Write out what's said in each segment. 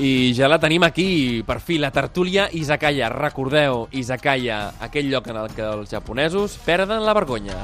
I ja la tenim aquí, per fi, la tertúlia Izakaya. Recordeu, Izakaya, aquell lloc en el que els japonesos perden la vergonya.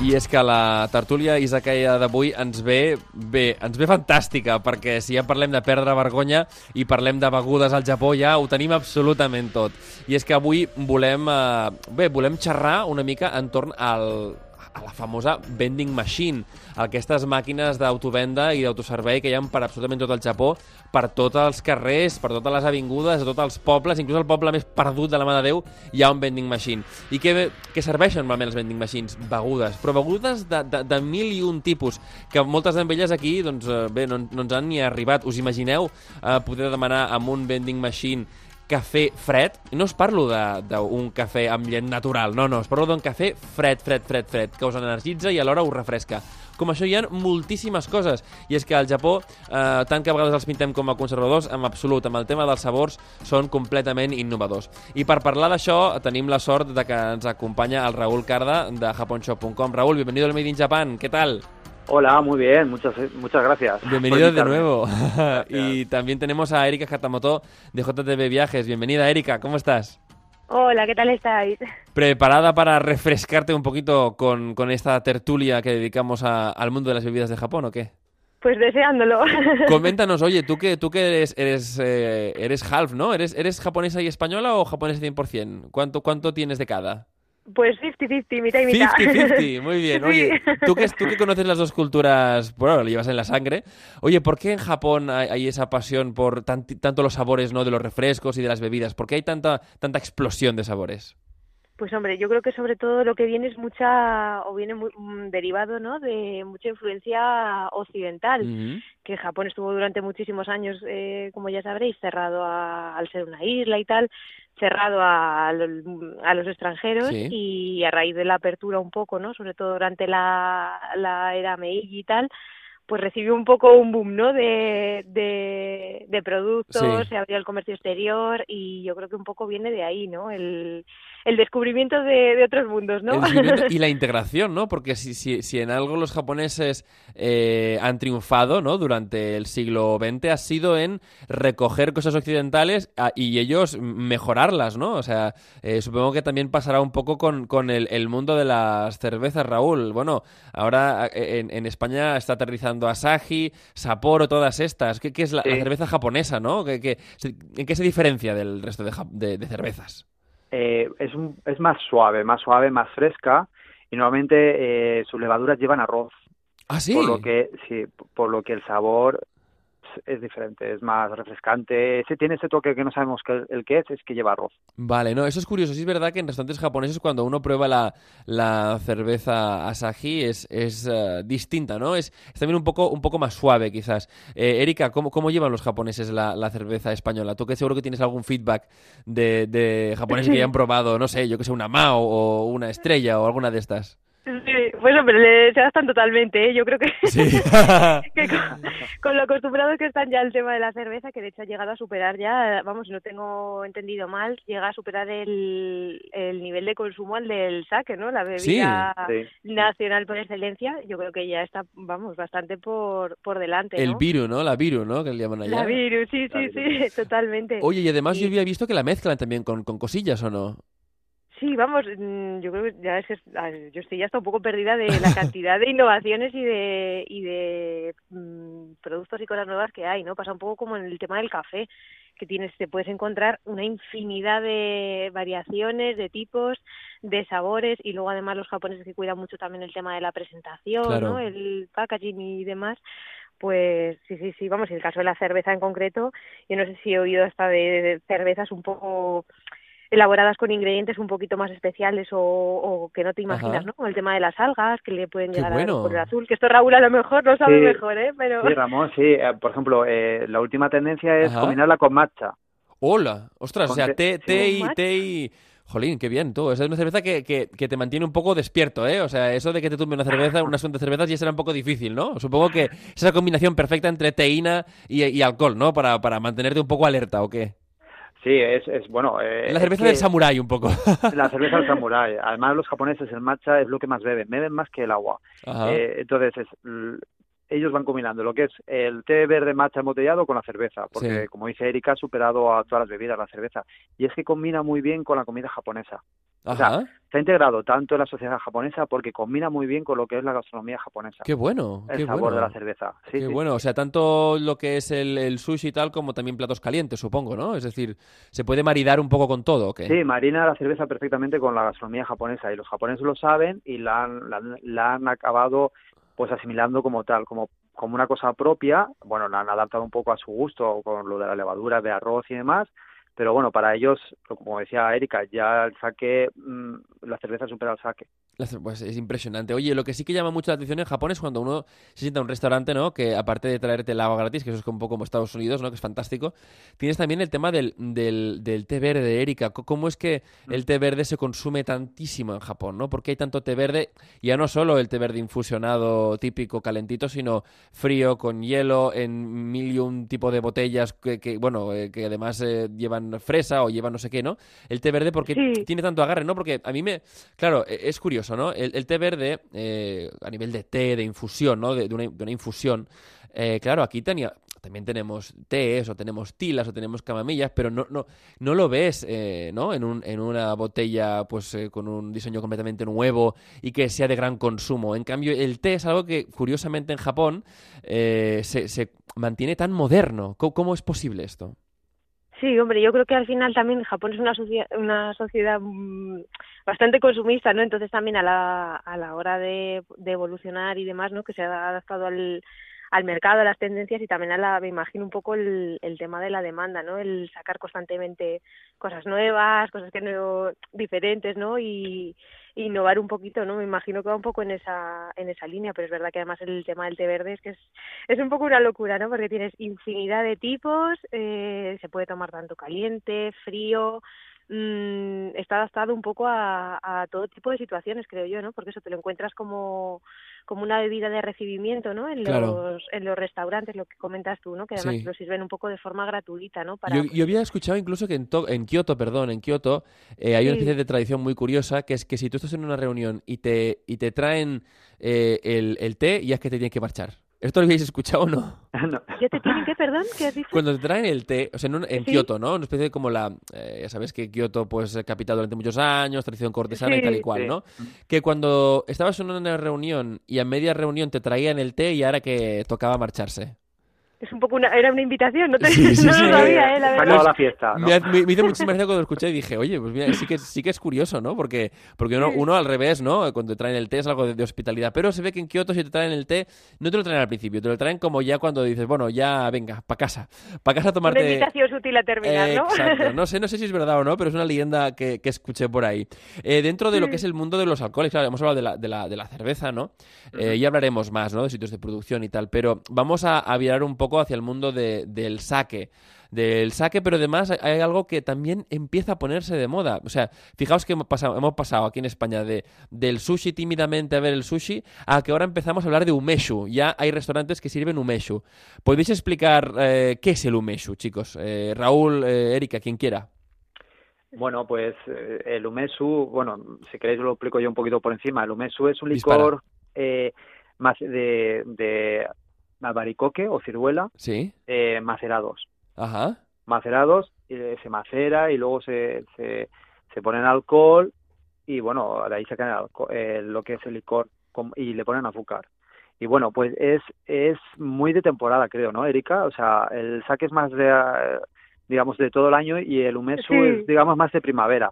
I és que la tertúlia Izakaya d'avui ens ve bé, ens ve fantàstica, perquè si ja parlem de perdre vergonya i parlem de begudes al Japó, ja ho tenim absolutament tot. I és que avui volem, eh, bé, volem xerrar una mica entorn al, a la famosa vending machine, aquestes màquines d'autovenda i d'autoservei que hi ha per absolutament tot el Japó, per tots els carrers, per totes les avingudes, a tots els pobles, inclús el poble més perdut de la mà de Déu, hi ha un vending machine. I què, què serveixen normalment els vending machines? Begudes, però begudes de, de, de mil i un tipus, que moltes d'elles aquí doncs, eh, bé, no, no ens han ni arribat. Us imagineu eh, poder demanar amb un vending machine cafè fred, no us parlo d'un cafè amb llet natural, no, no, us parlo d'un cafè fred, fred, fred, fred, que us energitza i alhora us refresca. Com això hi ha moltíssimes coses, i és que al Japó, eh, tant que a vegades els pintem com a conservadors, en absolut, amb el tema dels sabors, són completament innovadors. I per parlar d'això, tenim la sort de que ens acompanya el Raúl Carda de japonshop.com. Raúl, bienvenido al Made in Japan, ¿qué tal? Hola, muy bien, muchas, muchas gracias. Bienvenido de nuevo. y también tenemos a Erika Hatamoto de JTB Viajes. Bienvenida, Erika, ¿cómo estás? Hola, ¿qué tal estáis? ¿Preparada para refrescarte un poquito con, con esta tertulia que dedicamos a, al mundo de las bebidas de Japón o qué? Pues deseándolo. Coméntanos, oye, tú que, tú que eres, eres, eh, eres half, ¿no? ¿Eres, ¿Eres japonesa y española o japonesa 100%? ¿Cuánto, cuánto tienes de cada? Pues 50-50, mitad y mitad. 50-50, muy bien. Oye, ¿tú que, tú que conoces las dos culturas, bueno, lo llevas en la sangre. Oye, ¿por qué en Japón hay, hay esa pasión por tant, tanto los sabores ¿no? de los refrescos y de las bebidas? ¿Por qué hay tanta, tanta explosión de sabores? Pues hombre, yo creo que sobre todo lo que viene es mucha, o viene muy, mm, derivado, ¿no? De mucha influencia occidental, uh -huh. que Japón estuvo durante muchísimos años, eh, como ya sabréis, cerrado a, al ser una isla y tal, cerrado a, a los extranjeros Sí. y a raíz de la apertura un poco, ¿no? Sobre todo durante la, la era Meiji y tal, pues recibió un poco un boom, ¿no? De, de, de productos, Sí. se abrió el comercio exterior y yo creo que un poco viene de ahí, ¿no? El, el descubrimiento de, de otros mundos, ¿no? Y la integración, ¿no? Porque si, si, si en algo los japoneses eh, han triunfado, ¿no? Durante el siglo XX ha sido en recoger cosas occidentales a- y ellos mejorarlas, ¿no? O sea, eh, supongo que también pasará un poco con, con el, el mundo de las cervezas, Raúl. Bueno, ahora eh, en, en España está aterrizando Asahi, Sapporo, todas estas. ¿Qué, qué es la, cerveza japonesa, no? ¿Qué, qué- ¿En qué se diferencia del resto de, ja- de- de cervezas? Eh, es, un- es más suave, más suave, más fresca y normalmente eh, sus levaduras llevan arroz, Ah, sí. por lo que sí, por lo que el sabor es diferente, es más refrescante. Ese tiene ese toque que no sabemos que el, que es, es que lleva arroz. Vale, no, eso es curioso. Sí es verdad que en restaurantes japoneses cuando uno prueba la, la cerveza Asahi es, es eh, distinta, ¿no? Es, es también un poco, un poco más suave, quizás. Eh, Erika, ¿cómo, ¿cómo llevan los japoneses la, la cerveza española? Tú que seguro que tienes algún feedback de, de japoneses que ya han probado, no sé, yo que sé, una Mao o una Estrella o alguna de estas. Sí, pues hombre, le- se adaptan totalmente, ¿eh? Yo creo que, Sí. que con, con lo acostumbrados que están ya al tema de la cerveza, que de hecho ha llegado a superar ya, vamos, si no tengo entendido mal, llega a superar el, el nivel de consumo al del sake, ¿no? La bebida Sí. nacional por excelencia, yo creo que ya está, vamos, bastante por, por delante, El ¿no? viru, ¿no? La viru, ¿no? Que le llaman allá. La virus, sí, La sí, sí, totalmente. Oye, y además yo había visto que la mezclan también con, con cosillas, ¿o no? Sí, vamos, mm, yo creo que ya es que yo estoy ya hasta un poco perdida de la cantidad de innovaciones y de y de mm, productos y cosas nuevas que hay, ¿no? Pasa un poco como en el tema del café, que tienes te puedes encontrar una infinidad de variaciones, de tipos, de sabores y luego además los japoneses que cuidan mucho también el tema de la presentación, Claro. ¿no? El packaging y demás. Pues sí, sí, sí, vamos, y el caso de la cerveza en concreto, yo no sé si he oído hasta de cervezas un poco elaboradas con ingredientes un poquito más especiales o, o que no te imaginas, Ajá. ¿no? Como el tema de las algas, que le pueden llegar bueno. a color azul, que esto Raúl a lo mejor lo sabe Sí. mejor, ¿eh? Pero Sí, Ramón, sí. Eh, por ejemplo, eh, la última tendencia es Ajá. combinarla con matcha. Hola, ostras, o sea, té- té, sí. té y té y... Jolín, qué bien, tú. Esa es una cerveza que, que, que te mantiene un poco despierto, ¿eh? O sea, eso de que te tumbe una cerveza, una asunto de cervezas ya será un poco difícil, ¿no? Supongo que es esa combinación perfecta entre teína y, y alcohol, ¿no? Para, para mantenerte un poco alerta, ¿o qué? Sí, es, es bueno. eh, la es cerveza que del samurái un poco. La cerveza del samurái. Además, los japoneses el matcha es lo que más beben. Beben más que el agua. Eh, entonces, es, ellos van combinando lo que es el té verde matcha embotellado con la cerveza, porque Sí. como dice Erika, ha superado a todas las bebidas la cerveza. Y es que combina muy bien con la comida japonesa. O sea, Ajá. Se ha integrado tanto en la sociedad japonesa porque combina muy bien con lo que es la gastronomía japonesa. Qué bueno, el qué sabor bueno. de la cerveza. Sí, Qué sí. bueno, o sea, tanto lo que es el, el sushi y tal, como también platos calientes, supongo, ¿no? Es decir, se puede maridar un poco con todo. Sí, marina la cerveza perfectamente con la gastronomía japonesa y los japoneses lo saben y la han, la, la han acabado pues asimilando como tal, como, como una cosa propia. Bueno, la han adaptado un poco a su gusto con lo de la levadura de arroz y demás, pero bueno, para ellos, como decía Erika, ya el sake, mm, la cerveza supera. La cer- Pues es impresionante. Oye, lo que sí que llama mucho la atención en Japón es cuando uno se sienta a un restaurante, ¿no? Que aparte de traerte el agua gratis, que eso es un poco como Estados Unidos, ¿no? Que es fantástico, tienes también el tema del, del, del té verde, Erika. ¿Cómo es que el té verde se consume tantísimo en Japón, ¿no? Porque hay tanto té verde, ya no solo el té verde infusionado típico calentito, sino frío, con hielo, en mil y un tipo de botellas que, que, bueno, eh, que además eh, llevan fresa o llevan no sé qué, ¿no? El té verde porque Sí. tiene tanto agarre, ¿no? Porque a mí me... Claro, e- es curioso, ¿no? El, el té verde, eh, a nivel de té, de infusión, ¿no? De, de una, de una infusión, eh, claro, aquí tenía, también tenemos tés, o tenemos tilas, o tenemos camamillas, pero no, no, no lo ves, eh, ¿no? En, un, en una botella, pues, eh, con un diseño completamente nuevo y que sea de gran consumo. En cambio, el té es algo que, curiosamente, en Japón eh, se, se mantiene tan moderno. ¿Cómo, cómo es posible esto? Sí, hombre, yo creo que al final también Japón es una, socia- una sociedad mm, bastante consumista, ¿no? Entonces también a la, a la hora de, de evolucionar y demás, ¿no? Que se ha adaptado al, al mercado, a las tendencias y también a la, me imagino un poco el, el tema de la demanda, ¿no? El sacar constantemente cosas nuevas, cosas que no, diferentes, ¿no? Y innovar un poquito, ¿no? Me imagino que va un poco en esa, en esa línea, pero es verdad que además el tema del té verde es que es, es un poco una locura, ¿no? Porque tienes infinidad de tipos, eh, se puede tomar tanto caliente, frío, mm, está adaptado un poco a, a todo tipo de situaciones, creo yo, ¿no? Porque eso te lo encuentras como, como una bebida de recibimiento, ¿no? En Claro. los, en los restaurantes, lo que comentas tú, ¿no? Que además Sí. lo sirven un poco de forma gratuita, ¿no? Para, Yo, yo había escuchado incluso que en, To- en Kioto, perdón, en Kioto, eh, hay una especie de tradición muy curiosa que es que si tú estás en una reunión y te, y te traen eh, el, el té, ya es que te tienen que marchar. ¿Esto lo habéis escuchado o no? No. ¿Ya te tienen que, perdón? ¿Qué has dicho? Cuando te traen el té, o sea, en, un- en Sí. Kioto, ¿no? Una especie de como la, eh, ya sabes que Kioto, pues, capital durante muchos años, tradición cortesana y tal y cual, Sí. ¿no? Que cuando estabas en una reunión y a media reunión te traían el té y ahora que tocaba marcharse. Es un poco una, era una invitación, no, te, Sí, sí, no sí. lo sabía, ¿eh? La verdad. la fiesta, ¿no? Me, me- me hizo muchísima gracia cuando lo escuché y dije, oye, pues mira, sí que, sí que es curioso, ¿no? Porque, porque uno, uno al revés, ¿no? Cuando te traen el té es algo de, de hospitalidad. Pero se ve que en Kioto si te traen el té, no te lo traen al principio, te lo traen como ya cuando dices, bueno, ya venga, para casa. Para casa a Una tomarte... invitación sutil a terminar, Eh, ¿no? Exacto. No sé, no sé si es verdad o no, pero es una leyenda que, que escuché por ahí. Eh, dentro de lo que es el mundo de los alcoholes, claro, hemos hablado de la, de la, de la cerveza, ¿no? Eh, ya hablaremos más, ¿no? De sitios de producción y tal, pero vamos a, a virar un poco hacia el mundo de- del sake. Del sake, pero además hay- algo que también empieza a ponerse de moda. O sea, fijaos que hemos pasado, hemos pasado aquí en España de, del sushi tímidamente a ver el sushi a que ahora empezamos a hablar de umeshu. Ya hay restaurantes que sirven umeshu. ¿Podéis explicar eh, qué es el umeshu, chicos? Eh, Raúl, eh, Erika, quien quiera. Bueno, pues eh, el umesu, bueno, si queréis lo explico yo un poquito por encima. El umesu es un licor eh, más de, de albaricoque o ciruela Sí. eh, macerados. Ajá. Macerados, eh, se macera y luego se, se, se pone en alcohol y bueno, de ahí sacan el eh, lo que es el licor con- y le ponen azúcar. Y bueno, pues es, es muy de temporada, creo, ¿no, Erika? O sea, el sake es más de, eh, digamos, de todo el año y el umesu Sí. es, digamos, más de primavera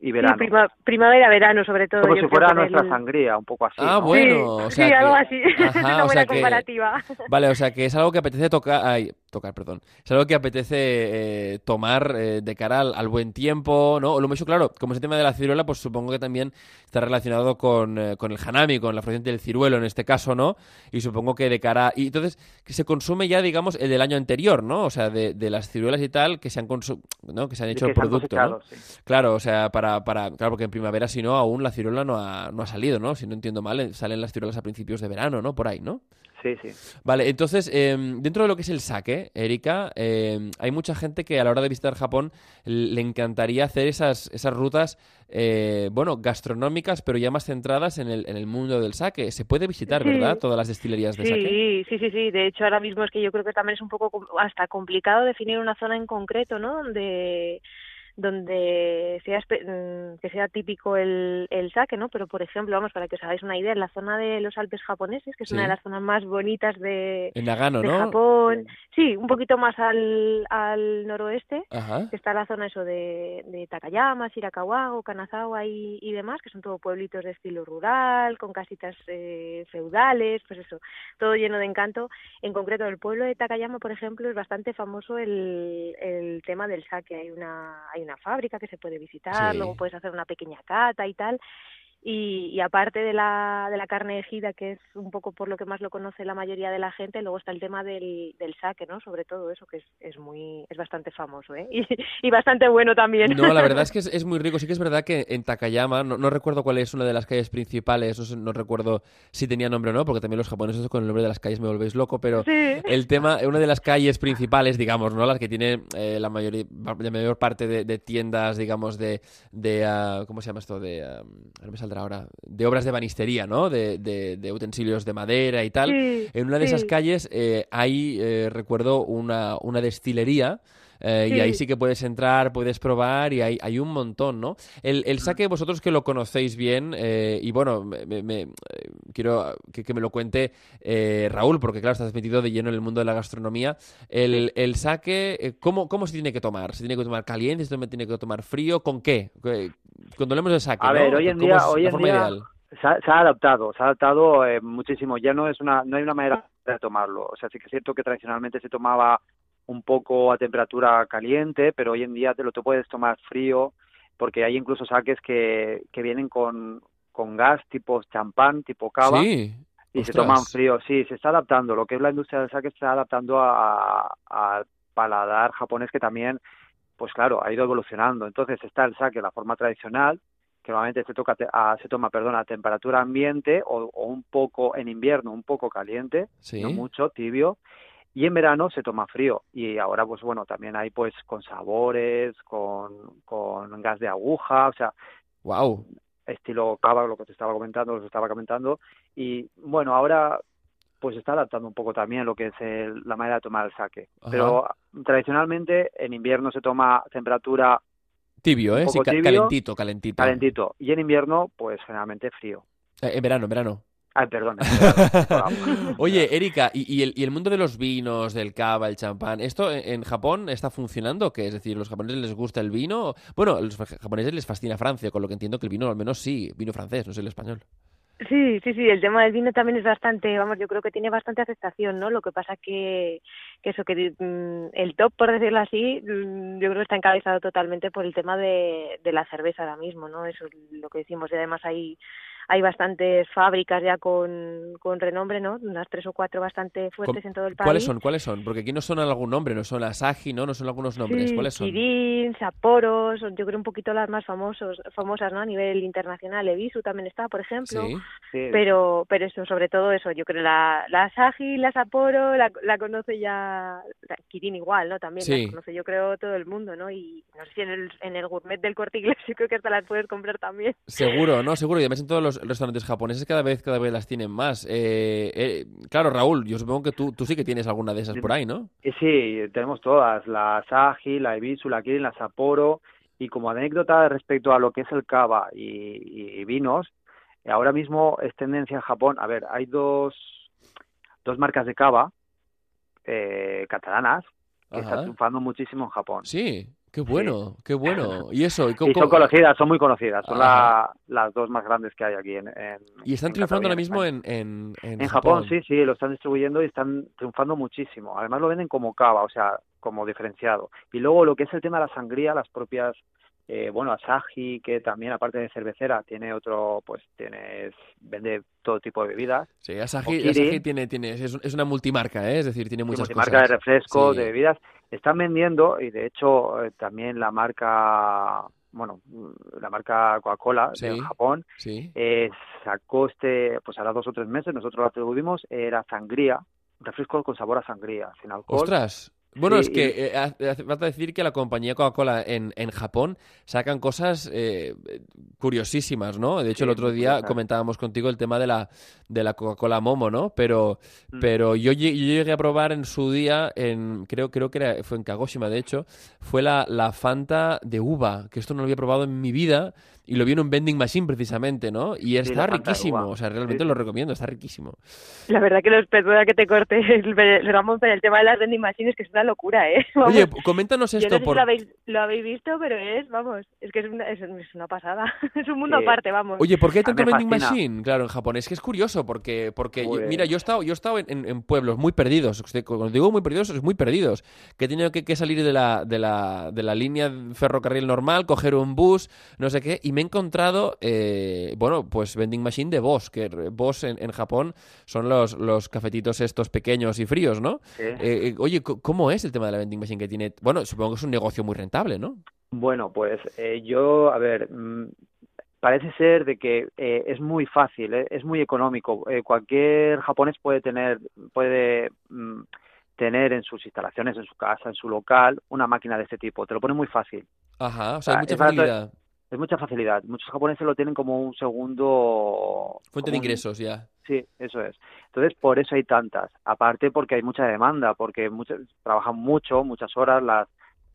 y verano. Sí, prima- primavera, verano, sobre todo. Como si fuera nuestra el- sangría, un poco así. Ah, ¿no? bueno. sí, o sea sí, que- algo así. Ajá, es una o buena sea que- comparativa. Vale, o sea que es algo que apetece tocar, ay, tocar, perdón. Es algo que apetece eh, tomar eh, de cara al, al buen tiempo, ¿no? Lo mucho claro, como es el tema de la ciruela, pues supongo que también está relacionado con, eh, con el hanami, con la floración del ciruelo en este caso, ¿no? Y supongo que de cara... Y entonces que se consume ya, digamos, el del año anterior, ¿no? O sea, de, de las ciruelas y tal que se han consu- ¿no? Que se han hecho el producto, ¿no? cosechado, sí. Claro, o sea, para, para, claro, porque en primavera, si no, aún la ciruela no ha, no ha salido, ¿no? Si no entiendo mal, eh, salen las ciruelas a principios de verano, ¿no? Por ahí, ¿no? Sí, Sí, sí. Vale, entonces, eh, dentro de lo que es el sake, Erika, eh, hay mucha gente que a la hora de visitar Japón le encantaría hacer esas, esas rutas, eh, bueno, gastronómicas, pero ya más centradas en el, en el mundo del sake. Se puede visitar, Sí. ¿verdad? Todas las destilerías de Sí, sake. sí, sí, sí. De hecho, ahora mismo es que yo creo que también es un poco hasta complicado definir una zona en concreto, ¿no? Donde donde sea mm, que sea típico el, el sake, ¿no? Pero por ejemplo, vamos, para que os hagáis una idea, en la zona de los Alpes japoneses, que es una de las zonas más bonitas de, En Nagano, de ¿no? Japón, sí, un poquito más al, al noroeste, Ajá. que está la zona eso de, de Takayama, Shirakawa, Kanazawa y, y demás, que son todo pueblitos de estilo rural, con casitas eh, feudales, pues eso, todo lleno de encanto. En concreto, el pueblo de Takayama, por ejemplo, es bastante famoso el, el tema del sake. Hay una, hay una fábrica que se puede visitar, Sí. luego puedes hacer una pequeña cata y tal. Y, y aparte de la, de la carne ejida, que es un poco por lo que más lo conoce la mayoría de la gente, luego está el tema del, del sake, ¿no? Sobre todo eso, que es, es muy es bastante famoso, ¿eh? Y, y bastante bueno también. No, la verdad es que es, es muy rico. Sí que es verdad que en Takayama, no, no recuerdo cuál es una de las calles principales, no, sé- no recuerdo si tenía nombre o no, porque también los japoneses con el nombre de las calles me volvéis loco, pero Sí. el tema, una de las calles principales, digamos, ¿no? Las que tiene eh, la, mayoría, la mayor parte de, de tiendas, digamos, de, de ah, ¿cómo se llama esto? De, no me saldrá ahora, de obras de banistería, ¿no? De, de- de utensilios de madera y tal. Sí, En una de esas calles eh, hay, eh, recuerdo, una, una destilería. Eh, Y ahí sí que puedes entrar, puedes probar y hay, hay un montón, ¿no? El, el sake, vosotros que lo conocéis bien, eh, y bueno, me, me- me- eh, quiero que, que me lo cuente eh, Raúl, porque claro, estás metido de lleno en el mundo de la gastronomía. El, el sake, eh, ¿cómo, ¿cómo se tiene que tomar? ¿Se tiene que tomar caliente? ¿Se tiene que tomar frío? ¿Con qué? Cuando hablemos de sake, A ¿no? ver, hoy en ¿Cómo día- hoy en día- ideal? Se ha, se ha adaptado, se ha adaptado muchísimo. Ya no es una, no hay una manera de tomarlo. O sea, sí que es cierto que tradicionalmente se tomaba un poco a temperatura caliente, pero hoy en día te lo te puedes tomar frío, porque hay incluso saques que, que vienen con, con gas tipo champán, tipo cava, Sí. y se toman frío. Sí, se está adaptando. Lo que es la industria del sake se está adaptando a- a- al paladar japonés que también, pues claro, ha ido evolucionando. Entonces está el sake, la forma tradicional, que normalmente se, toca, a- se toma perdón, a temperatura ambiente o, o un poco en invierno, un poco caliente, Sí. no mucho, tibio. Y en verano se toma frío. Y ahora, pues bueno, también hay pues con sabores, con, con gas de aguja, o sea, Wow. estilo cava, lo que te estaba comentando, lo que estaba comentando. Y bueno, ahora pues se está adaptando un poco también lo que es el- la manera de tomar el. Ajá. Pero tradicionalmente en invierno se toma temperatura Tibio, ¿eh? Sí, ca- tibio, calentito, calentito. calentito y en invierno pues generalmente frío. Eh, en verano, en verano. Ay, perdón. Oye, Erika, ¿y, y el, y el mundo de los vinos, del cava, el champán, ¿esto en, en Japón está funcionando? ¿Qué? Es decir, ¿los japoneses les gusta el vino? Bueno, a los japoneses les fascina Francia, con lo que entiendo que el vino, al menos sí, vino francés, no sé el español. Sí, sí, sí, el tema del vino también es bastante, vamos, yo creo que tiene bastante aceptación, ¿no? Lo que pasa que, que eso, que mm, el top, por decirlo así, mm, yo creo que está encabezado totalmente por el tema de, de la cerveza ahora mismo, ¿no? Eso es lo que decimos, y además hay, hay bastantes fábricas ya con, con renombre, ¿no? Unas tres o cuatro bastante fuertes en todo el país. ¿Cuáles son? ¿Cuáles son? Porque aquí no son algún nombre, no son Asahi, ¿no? No son algunos nombres. Sí, ¿Cuáles son? Kirin, Sapporo, son yo creo un poquito las más famosos, famosas, ¿no? A nivel internacional, Evisu también está, por ejemplo. Sí. Sí, pero pero eso sobre todo eso yo creo la la Asahi la Sapporo la, la conoce ya la Kirin igual no también Sí. las conoce yo creo todo el mundo no y no sé si en el en el gourmet del Corte Inglés yo creo que hasta las puedes comprar también Seguro, ¿no? Seguro. Y además en todos los restaurantes japoneses cada vez, cada vez las tienen más. Eh, eh, claro, Raúl, yo supongo que tú, tú sí que tienes alguna de esas por ahí, ¿no? Y sí, tenemos todas, la Asahi, la Ebisu, la Kirin, la Sapporo, y como anécdota respecto a lo que es el cava y, y vinos, ahora mismo es tendencia en Japón, a ver, hay dos, dos marcas de cava eh, catalanas que están triunfando muchísimo en Japón. Sí, qué bueno, qué bueno. ¿Y eso? ¿Y, Y son conocidas, son muy conocidas, son la- las dos más grandes que hay aquí en, en y están en triunfando Cataluña, ahora mismo en, en, en En Japón, sí, sí, lo están distribuyendo y están triunfando muchísimo. Además lo venden como cava, o sea, como diferenciado. Y luego lo que es el tema de la sangría, las propias, eh, bueno, Asahi, que también aparte de cervecera tiene otro, pues tiene, vende todo tipo de bebidas. Sí, Asahi, tiene, tiene, es, una multimarca, ¿eh? es decir, tiene muchas marca cosas. de refrescos, Sí. de bebidas. Están vendiendo y de hecho eh, también la marca bueno, la marca Coca-Cola Sí. de Japón, Sí. eh, sacó este, pues ahora dos o tres meses, nosotros lo atribuimos, era sangría, refresco con sabor a sangría, sin alcohol. Ostras. Bueno, Sí, es que eh, hace hace falta decir que la compañía Coca-Cola en, en Japón sacan cosas eh, curiosísimas, ¿no? De hecho, Sí, el otro día comentábamos contigo el tema de la, de la Coca-Cola Momo, ¿no? Pero, Mm. pero yo, yo llegué a probar en su día, en, creo, creo que era, fue en Kagoshima, de hecho, fue la, la Fanta de uva, que esto no lo había probado en mi vida y lo vi en un vending machine precisamente, ¿no? Y está de riquísimo, o sea, realmente Sí, lo sí. recomiendo, está riquísimo. La verdad que los perdona que te corte Ramón, pero el tema de las vending machines que es una locura, ¿eh? Vamos, Oye, coméntanos yo no esto sé si por... lo habéis, lo habéis visto, pero es, vamos, es que es una, es, es una pasada. es un mundo Sí. aparte, vamos. Oye, ¿por qué hay tanto vending fascina. machine? Claro, en Japón. Es que es curioso porque, porque yo- Pues- mira, yo he estado, yo he estado en, en- en pueblos muy perdidos. Cuando digo muy perdidos, es muy perdidos. Que he tenido que, que salir de la, de, la, de la línea ferrocarril normal, coger un bus, no sé qué, y me he encontrado, eh, bueno, pues vending machine de Boss, que Boss en, en Japón son los, los cafetitos estos pequeños y fríos, ¿no? Sí. Eh, eh, oye, ¿cómo es el tema de la vending machine que tiene? Bueno, supongo que es un negocio muy rentable, ¿no? Bueno, pues eh, yo, a ver, mm, parece ser de que eh, es muy fácil, eh, es muy económico. Eh, cualquier japonés puede tener, puede mm, tener en sus instalaciones, en su casa, en su local, una máquina de este tipo. Te lo pone muy fácil. Ajá, o sea, hay Ah, mucha facilidad. Es mucha facilidad. Muchos japoneses lo tienen como un segundo... Fuente de un- ingresos ya. Sí, eso es. Entonces, por eso hay tantas. Aparte, porque hay mucha demanda, porque muchos trabajan mucho, muchas horas, las,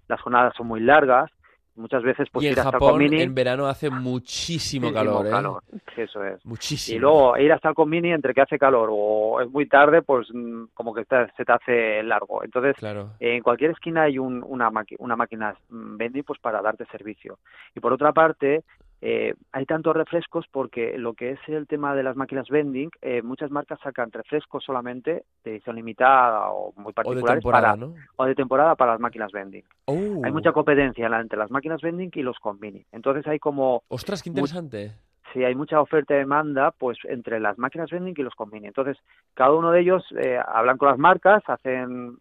las jornadas son muy largas. Muchas veces, pues y en ir hasta Japón en verano hace muchísimo calor, ¿eh? calor. Eso es. Muchísimo. Y luego ir hasta el Conmini entre que hace calor o es muy tarde, pues mm, como que te- se te hace largo. Entonces, Claro. en cualquier esquina hay un- una, una máquina mm, vending pues para darte servicio. Y por otra parte, eh, hay tantos refrescos porque lo que es el tema de las máquinas vending, eh, muchas marcas sacan refrescos solamente de edición limitada o muy O de particulares para, ¿no? o de temporada para las máquinas vending. Oh. Hay mucha competencia entre las máquinas vending y los convini. Entonces hay como Ostras, qué interesante. si hay mucha oferta y demanda, pues entre las máquinas vending y los convini. Entonces, cada uno de ellos eh, hablan con las marcas, hacen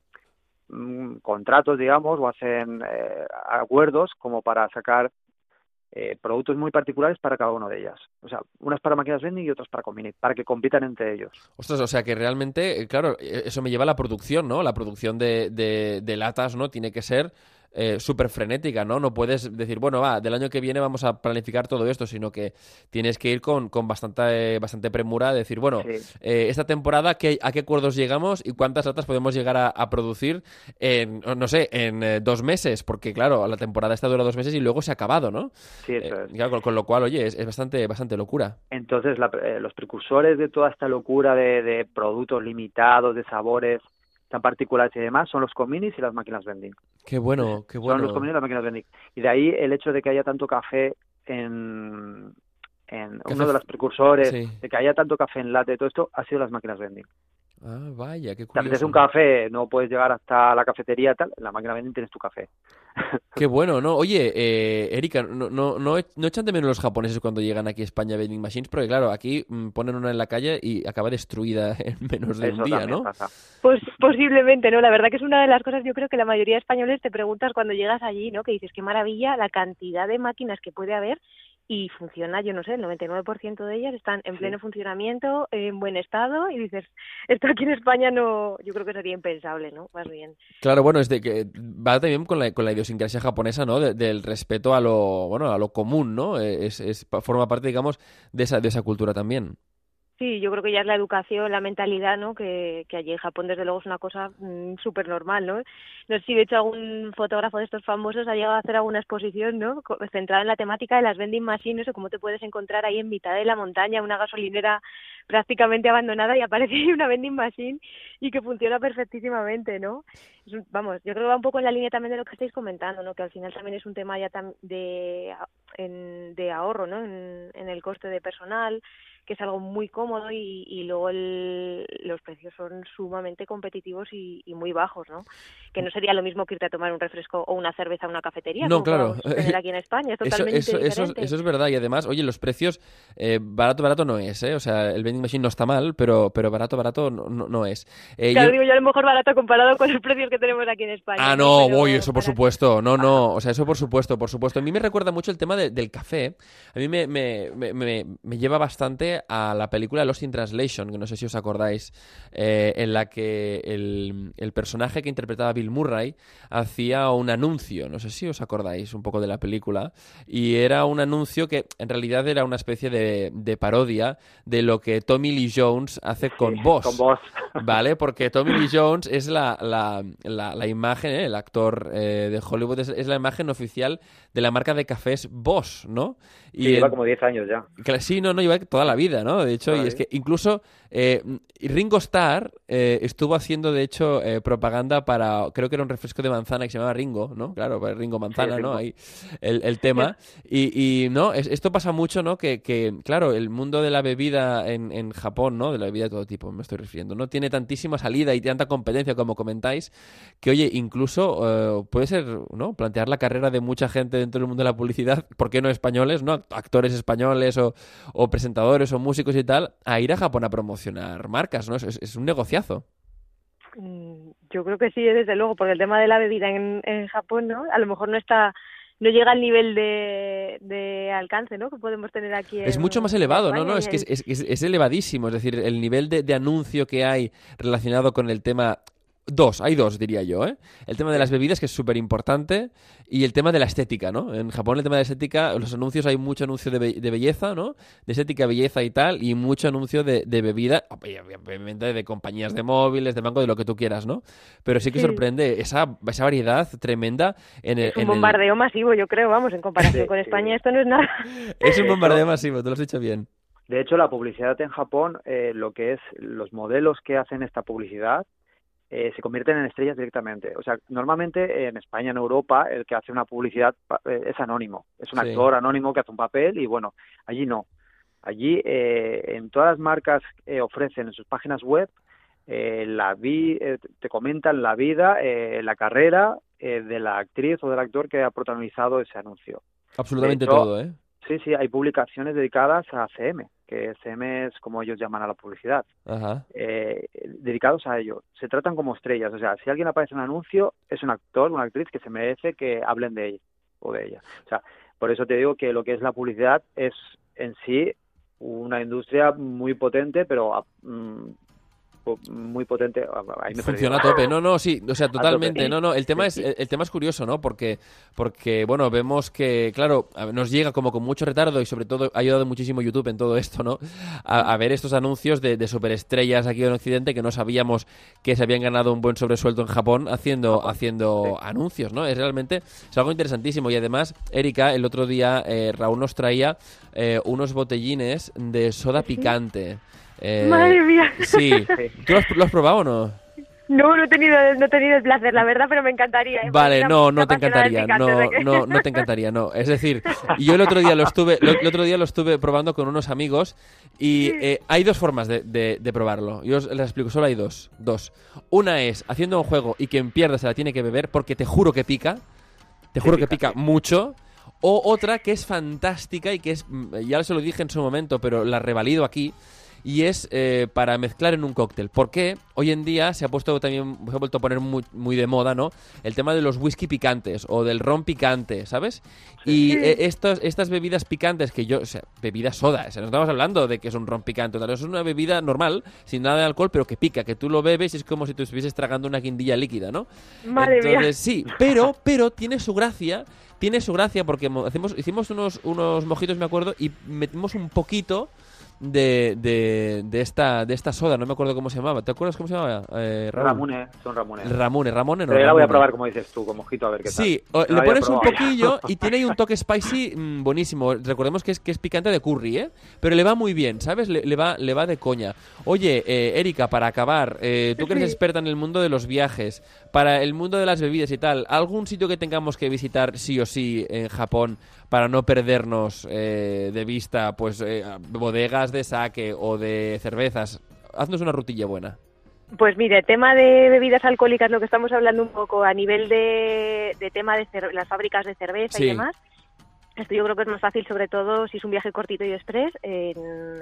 mm, contratos, digamos, o hacen eh, acuerdos como para sacar eh, productos muy particulares para cada una de ellas. O sea, unas para máquinas vending y otras para convini, para que compitan entre ellos. Ostras, o sea que realmente, eh, claro, eh, eso me lleva a la producción, ¿no? La producción de, de- de latas, ¿no? Tiene que ser eh, súper frenética, ¿no? No puedes decir, bueno, va, del año que viene vamos a planificar todo esto, sino que tienes que ir con, con bastante, bastante premura, decir, bueno, Sí. eh, esta temporada, ¿qué, ¿a qué acuerdos llegamos y cuántas latas podemos llegar a, a producir en, no sé, en eh, dos meses? Porque, claro, la temporada esta dura dos meses y luego se ha acabado, ¿no? Sí, eso Eh, es. claro, con, con lo cual, oye, es, es bastante, bastante locura. Entonces, la- los precursores de toda esta locura de, de productos limitados, de sabores tan particulares y demás, son los convinis y las máquinas vending. Qué bueno, qué Son bueno. los convenios y las máquinas vending. Y de ahí el hecho de que haya tanto café en, en Café uno de los precursores, sí. de que haya tanto café en latte, todo esto ha sido las máquinas vending. Ah, vaya, qué Te apetece curioso. un café, no puedes llegar hasta la cafetería tal, en la máquina vending tienes tu café. Qué bueno, ¿no? Oye, eh, Erika, no, no, no, no echan de menos los japoneses cuando llegan aquí a España vending machines, porque claro, aquí mm, ponen una en la calle y acaba destruida en menos de Eso un día, ¿no? pasa. Pues posiblemente, ¿no? La verdad que es una de las cosas, yo creo que la mayoría de españoles te preguntas cuando llegas allí, ¿no? Que dices, qué maravilla la cantidad de máquinas que puede haber y funciona, yo no sé, el 99% de ellas están en Sí. pleno funcionamiento, en buen estado y dices, esto aquí en España no, yo creo que sería impensable, ¿no? Más bien. Claro, bueno, es de que va también con la, con la idiosincrasia japonesa, ¿no? De- del respeto a lo, bueno, a lo común, ¿no? Es, es, forma parte, digamos, de esa, de esa cultura también. Sí, yo creo que ya es la educación, la mentalidad, ¿no? Que, que allí en Japón, desde luego, es una cosa mm, súper normal, ¿no? No sé si, de hecho, algún fotógrafo de estos famosos ha llegado a hacer alguna exposición, ¿no? Centrada en la temática de las vending machines, o cómo te puedes encontrar ahí en mitad de la montaña, una gasolinera prácticamente abandonada y aparece una vending machine y que funciona perfectísimamente, ¿no? Es un- vamos, yo creo que va un poco en la línea también de lo que estáis comentando, ¿no? Que al final también es un tema ya tam- de, de ahorro, ¿no? En, en el coste de personal, que es algo muy cómodo y, y luego el, los precios son sumamente competitivos y, y, muy bajos, ¿no? Que no sería lo mismo que irte a tomar un refresco o una cerveza a una cafetería. No, claro. Tener aquí en España, es totalmente eso, eso, eso, eso, es verdad y además, oye, los precios eh, barato, barato no es, ¿eh? O sea, el vending machine no está mal, pero, pero barato, barato no, no, no es. Eh, claro, yo... digo yo a lo mejor barato comparado con los precios que tenemos aquí en España. Ah, no, voy, eso por supuesto. No, no, o sea, eso por supuesto, por supuesto. A mí me recuerda mucho el tema de, del café. A mí me, me, me, me, lleva bastante a la película Lost in Translation, que no sé si os acordáis, eh, en la que el, el, personaje que interpretaba Bill Murray hacía un anuncio, no sé si os acordáis un poco de la película, y era un anuncio que en realidad era una especie de, de parodia de lo que Tommy Lee Jones hace con sí, Boss. Con Boss. ¿Vale? Porque Tommy Lee Jones es la, la, la, la imagen, ¿eh? el actor eh, de Hollywood, es, es, la imagen oficial de la marca de cafés Boss, ¿no? Y sí, lleva el, como 10 años ya. Sí, no, no, lleva toda la vida, ¿no? De hecho, y es que incluso eh, Ringo Starr eh, estuvo haciendo, de hecho, eh, propaganda para, creo que era un refresco de manzana que se llamaba Ringo, ¿no? Claro, pues Ringo Manzana, ¿no? Ahí el, el tema. Y, y, ¿no? Es, esto pasa mucho, ¿no? Que, que, claro, el mundo de la bebida en, en Japón, ¿no? De la bebida de todo tipo, me estoy refiriendo, ¿no? Tiene tantísima salida y tanta competencia, como comentáis, que, oye, incluso puede ser, ¿no? Plantear la carrera de mucha gente dentro del mundo de la publicidad, ¿por qué no españoles, ¿no? Actores españoles o, o presentadores o músicos y tal, a ir a Japón a promocionar marcas, ¿no? Es, es, un negociazo. Mm, Yo creo que sí, desde luego, porque el tema de la bebida en, en Japón, ¿no? A lo mejor no está no llega al nivel de, de, alcance ¿no? que podemos tener aquí. En, es mucho más elevado, ¿no? no es que es, es, es, elevadísimo. Es decir, el nivel de, de, anuncio que hay relacionado con el tema Dos, hay dos, diría yo. ¿eh? El tema de las bebidas, que es súper importante, y el tema de la estética, ¿no? En Japón el tema de la estética, los anuncios hay mucho anuncio de, be de belleza, ¿no? De estética, belleza y tal, y mucho anuncio de, de, bebida, obviamente de compañías de móviles, de banco, de lo que tú quieras, ¿no? Pero sí que sí. sorprende esa, esa variedad tremenda en el... Es un en bombardeo el... masivo, yo creo, vamos, en comparación sí, con España esto no es nada. Es un bombardeo masivo, tú lo has dicho bien. De hecho, la publicidad en Japón, eh, lo que es los modelos que hacen esta publicidad, eh, se convierten en estrellas directamente. O sea, normalmente en España, en Europa, el que hace una publicidad eh, es anónimo. Es un sí. actor anónimo que hace un papel y bueno, allí no. Allí eh, en todas las marcas ofrecen en sus páginas web eh, la vi eh, te comentan la vida, eh, la carrera eh, de la actriz o del actor que ha protagonizado ese anuncio. Absolutamente hecho, todo, ¿eh? Sí, sí, hay publicaciones dedicadas a CM, que CM es como ellos llaman a la publicidad, Ajá. Eh, dedicados a ello. Se tratan como estrellas, o sea, si alguien aparece en un anuncio, es un actor, una actriz que se merece que hablen de él o de ella. O sea, por eso te digo que lo que es la publicidad es en sí una industria muy potente, pero mm, muy potente. Ahí me Funciona a tope, no, no, sí, o sea, totalmente, no, no, el tema es el, tema es curioso, ¿no? Porque porque bueno, vemos que claro, nos llega como con mucho retardo y sobre todo ha ayudado muchísimo YouTube en todo esto, ¿no? A, a ver estos anuncios de, de, superestrellas aquí en Occidente que no sabíamos que se habían ganado un buen sobresueldo en Japón haciendo haciendo sí. anuncios, ¿no? Es realmente es algo interesantísimo y además Erika el otro día eh, Raúl nos traía eh, unos botellines de soda picante. Eh, Madre mía. Sí. ¿Tú lo has, lo has, probado o no? No, no he, tenido, no he tenido el placer, la verdad, pero me encantaría. ¿eh? Vale, no, no te encantaría, no, no, no te encantaría, no. Es decir, yo el otro día lo estuve, lo, el otro día lo estuve probando con unos amigos y eh, hay dos formas de, de, de, probarlo. Yo os les explico, solo hay dos, dos. Una es haciendo un juego y quien pierda se la tiene que beber porque te juro que pica, te juro que pica mucho. O otra que es fantástica y que es, ya se lo dije en su momento, pero la revalido aquí, y es eh, para mezclar en un cóctel. Porque hoy en día se ha puesto también, se ha vuelto a poner muy, muy, de moda, ¿no? El tema de los whisky picantes o del ron picante, ¿sabes? Y eh, estos, estas bebidas picantes que yo, o sea, bebida soda, o sea, no estamos hablando de que es un ron picante, tal, es una bebida normal, sin nada de alcohol, pero que pica, que tú lo bebes y es como si tú estuvieses tragando una guindilla líquida, ¿no? Madre Entonces, mía. sí, pero, pero tiene su gracia tiene su gracia porque hacemos, hicimos unos, unos mojitos, me acuerdo, y metimos un poquito de, de, de, esta, de esta soda, no me acuerdo cómo se llamaba. ¿Te acuerdas cómo se llamaba? Eh, Ramune, son Ramune. Ramune, Ramune no. Pero la voy a probar como dices tú, con mojito, a ver qué tal. Sí, le pones un poquillo y tiene ahí un toque spicy mmm, buenísimo. Recordemos que es, que es picante de curry, ¿eh? Pero le va muy bien, ¿sabes? Le, le va, le va de coña. Oye, eh, Erika, para acabar, eh, tú que eres experta en el mundo de los viajes, para el mundo de las bebidas y tal, ¿algún sitio que tengamos que visitar sí o sí en Japón para no perdernos eh, de vista pues eh, bodegas, de sake o de cervezas, haznos una rutilla buena. Pues mire, tema de bebidas alcohólicas, lo que estamos hablando un poco a nivel de, de tema de las fábricas de cerveza Sí. y demás. Esto yo creo que es más fácil, sobre todo si es un viaje cortito y express, en,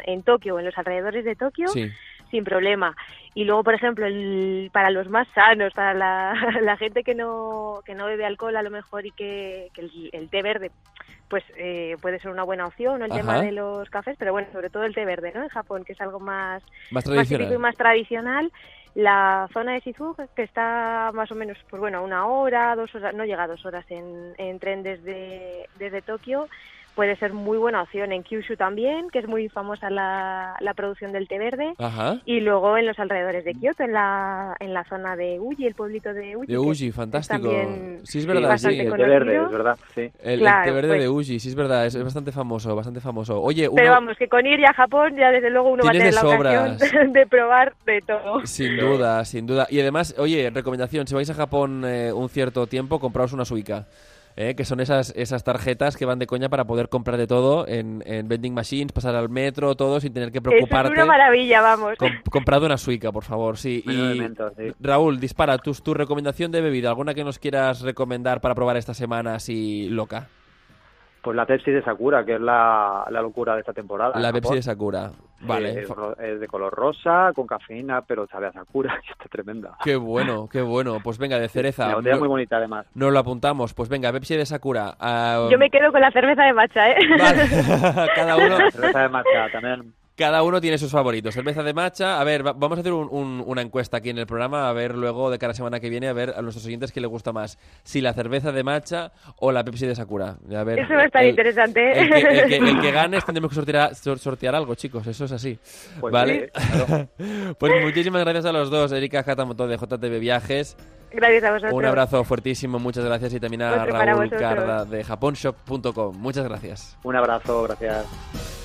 en Tokio en los alrededores de Tokio, Sí. sin problema. Y luego, por ejemplo, el- para los más sanos, para la, la gente que no, que no bebe alcohol a lo mejor y que, que el, el té verde pues eh, puede ser una buena opción, ¿no? el tema de los cafés, pero bueno, sobre todo el té verde, ¿no? En Japón, que es algo más, Más más típico y tradicional. más tradicional. La zona de Shizuoka, que está más o menos, pues bueno, una hora, dos horas, no llega a dos horas en, en tren desde, desde Tokio, puede ser muy buena opción. En Kyushu también, que es muy famosa la, la producción del té verde. Ajá. Y luego en los alrededores de Kioto, en la, en la zona de Uji, el pueblito de Uji. De Uji, fantástico. Sí, es verdad, sí. el té verde, es verdad, sí. El, té verde pues- de Uji, sí es verdad, es, es bastante famoso, bastante famoso. Oye, Pero vamos, que con ir ya a Japón, ya desde luego uno va a tener la de ocasión de probar de todo. sin duda, sin duda. Y además, oye, recomendación, si vais a Japón eh, un cierto tiempo, compraos una Suica. Eh, que son esas, esas tarjetas que van de coña para poder comprar de todo en, en vending machines, pasar al metro, todo sin tener que Eso es preocuparte. una maravilla, vamos. Com- comprad una Suica, por favor, sí. Y elemento, sí. Raúl, dispara, tu, tu recomendación de bebida, alguna que nos quieras recomendar para probar esta semana así loca. Pues la Pepsi de Sakura, que es la, la locura de esta temporada. La Pepsi de Sakura. Vale. es, ro- es de color rosa, con cafeína, pero sabe a Sakura, y está tremenda. Qué bueno, qué bueno. Pues venga, de cereza. La botella es No- muy bonita, además. Nos lo apuntamos. Pues venga, Pepsi de Sakura. Ah, Yo me quedo con la cerveza de matcha, ¿eh? Vale. cada, uno, Cerveza de matcha también. Cada uno tiene sus favoritos. Cerveza de matcha. A ver, va- vamos a hacer un- un- una encuesta aquí en el programa. A ver luego, de cada semana que viene, a ver a nuestros oyentes qué les gusta más. Si la cerveza de matcha o la Pepsi de Sakura. A ver, Eso va a estar el- interesante, ¿eh? El que, el que- el que gane tendremos que sortear, sor- sortear algo, chicos. Eso es así. Pues ¿Vale? sí, claro. Pues muchísimas gracias a los dos. Erika Hatamoto de JTV Viajes. Gracias a vosotros. Un abrazo fuertísimo. Muchas gracias. Y también a Otro para Raúl vosotros. Carda de japonshop.com. Muchas gracias. Un abrazo, gracias.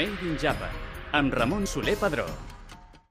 Made in Japan, amb Ramon Soler Padró.